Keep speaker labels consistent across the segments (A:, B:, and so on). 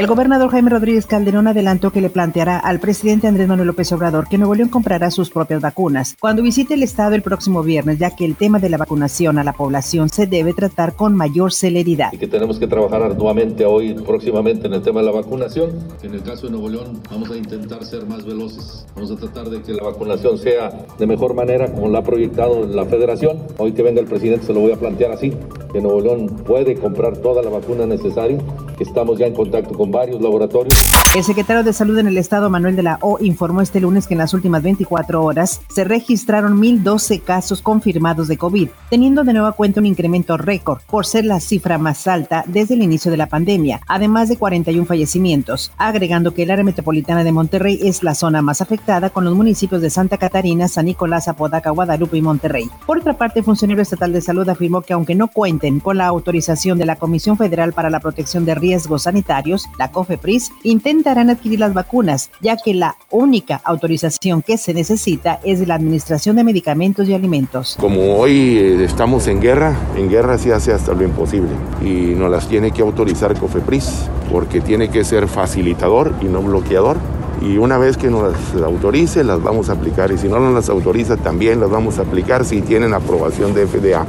A: El gobernador Jaime Rodríguez Calderón adelantó que le planteará al presidente Andrés Manuel López Obrador que Nuevo León comprará sus propias vacunas cuando visite el estado el próximo viernes, ya que el tema de la vacunación a la población se debe tratar con mayor celeridad.
B: Y que tenemos que trabajar arduamente hoy, próximamente, en el tema de la vacunación. En el caso de Nuevo León, vamos a intentar ser más veloces. Vamos a tratar de que la vacunación sea de mejor manera, como la ha proyectado la federación. Hoy que venga el presidente se lo voy a plantear así, que Nuevo León puede comprar toda la vacuna necesaria, estamos ya en contacto con varios laboratorios.
A: El secretario de Salud en el Estado, Manuel de la O, informó este lunes que en las últimas 24 horas se registraron 1.012 casos confirmados de COVID, teniendo de nueva cuenta un incremento récord por ser la cifra más alta desde el inicio de la pandemia, además de 41 fallecimientos, agregando que el área metropolitana de Monterrey es la zona más afectada con los municipios de Santa Catarina, San Nicolás, Apodaca, Guadalupe y Monterrey. Por otra parte, el funcionario estatal de salud afirmó que aunque no cuenten con la autorización de la Comisión Federal para la Protección de Riesgos Sanitarios, la COFEPRIS, intentarán adquirir las vacunas, ya que la única autorización que se necesita es de la Administración de Medicamentos y Alimentos.
C: Como hoy eh, estamos en guerra, en guerra se hace hasta lo imposible y nos las tiene que autorizar COFEPRIS porque tiene que ser facilitador y no bloqueador y una vez que nos las autorice las vamos a aplicar y si no nos las autoriza también las vamos a aplicar si tienen aprobación de FDA.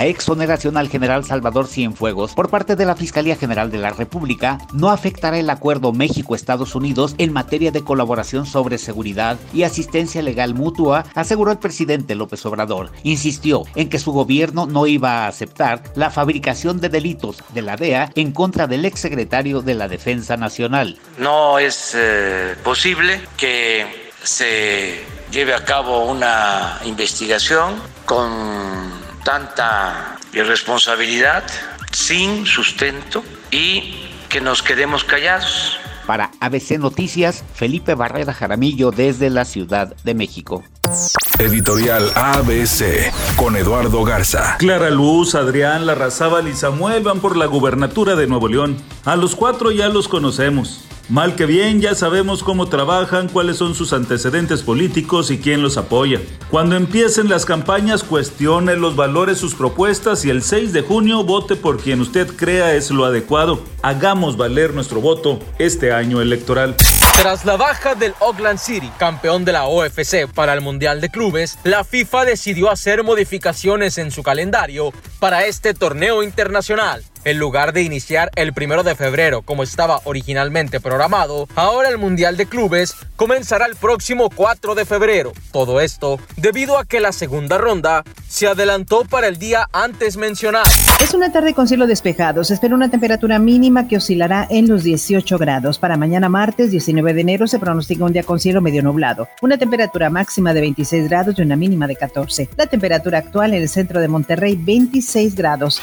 D: La exoneración al general Salvador Cienfuegos por parte de la Fiscalía General de la República no afectará el acuerdo México-Estados Unidos en materia de colaboración sobre seguridad y asistencia legal mutua, aseguró el presidente López Obrador. Insistió en que su gobierno no iba a aceptar la fabricación de delitos de la DEA en contra del exsecretario de la Defensa Nacional.
E: No es eh, posible que se lleve a cabo una investigación con tanta irresponsabilidad, sin sustento y que nos quedemos callados.
D: Para ABC Noticias, Felipe Barrera Jaramillo desde la Ciudad de México.
F: Editorial ABC con Eduardo Garza.
G: Clara Luz, Adrián Larrazábal y Samuel van por la gubernatura de Nuevo León. A los cuatro ya los conocemos. Mal que bien, ya sabemos cómo trabajan, cuáles son sus antecedentes políticos y quién los apoya. Cuando empiecen las campañas, cuestione los valores, sus propuestas y el 6 de junio vote por quien usted crea es lo adecuado. Hagamos valer nuestro voto este año electoral.
H: Tras la baja del Oakland City, campeón de la OFC para el Mundial de Clubes, la FIFA decidió hacer modificaciones en su calendario para este torneo internacional. En lugar de iniciar el primero de febrero como estaba originalmente programado, ahora el Mundial de Clubes comenzará el próximo 4 de febrero. Todo esto debido a que la segunda ronda se adelantó para el día antes mencionado.
A: Es una tarde con cielo despejado. Se espera una temperatura mínima que oscilará en los 18 grados. Para mañana martes 19 de enero se pronostica un día con cielo medio nublado. Una temperatura máxima de 26 grados y una mínima de 14. La temperatura actual en el centro de Monterrey 26 grados.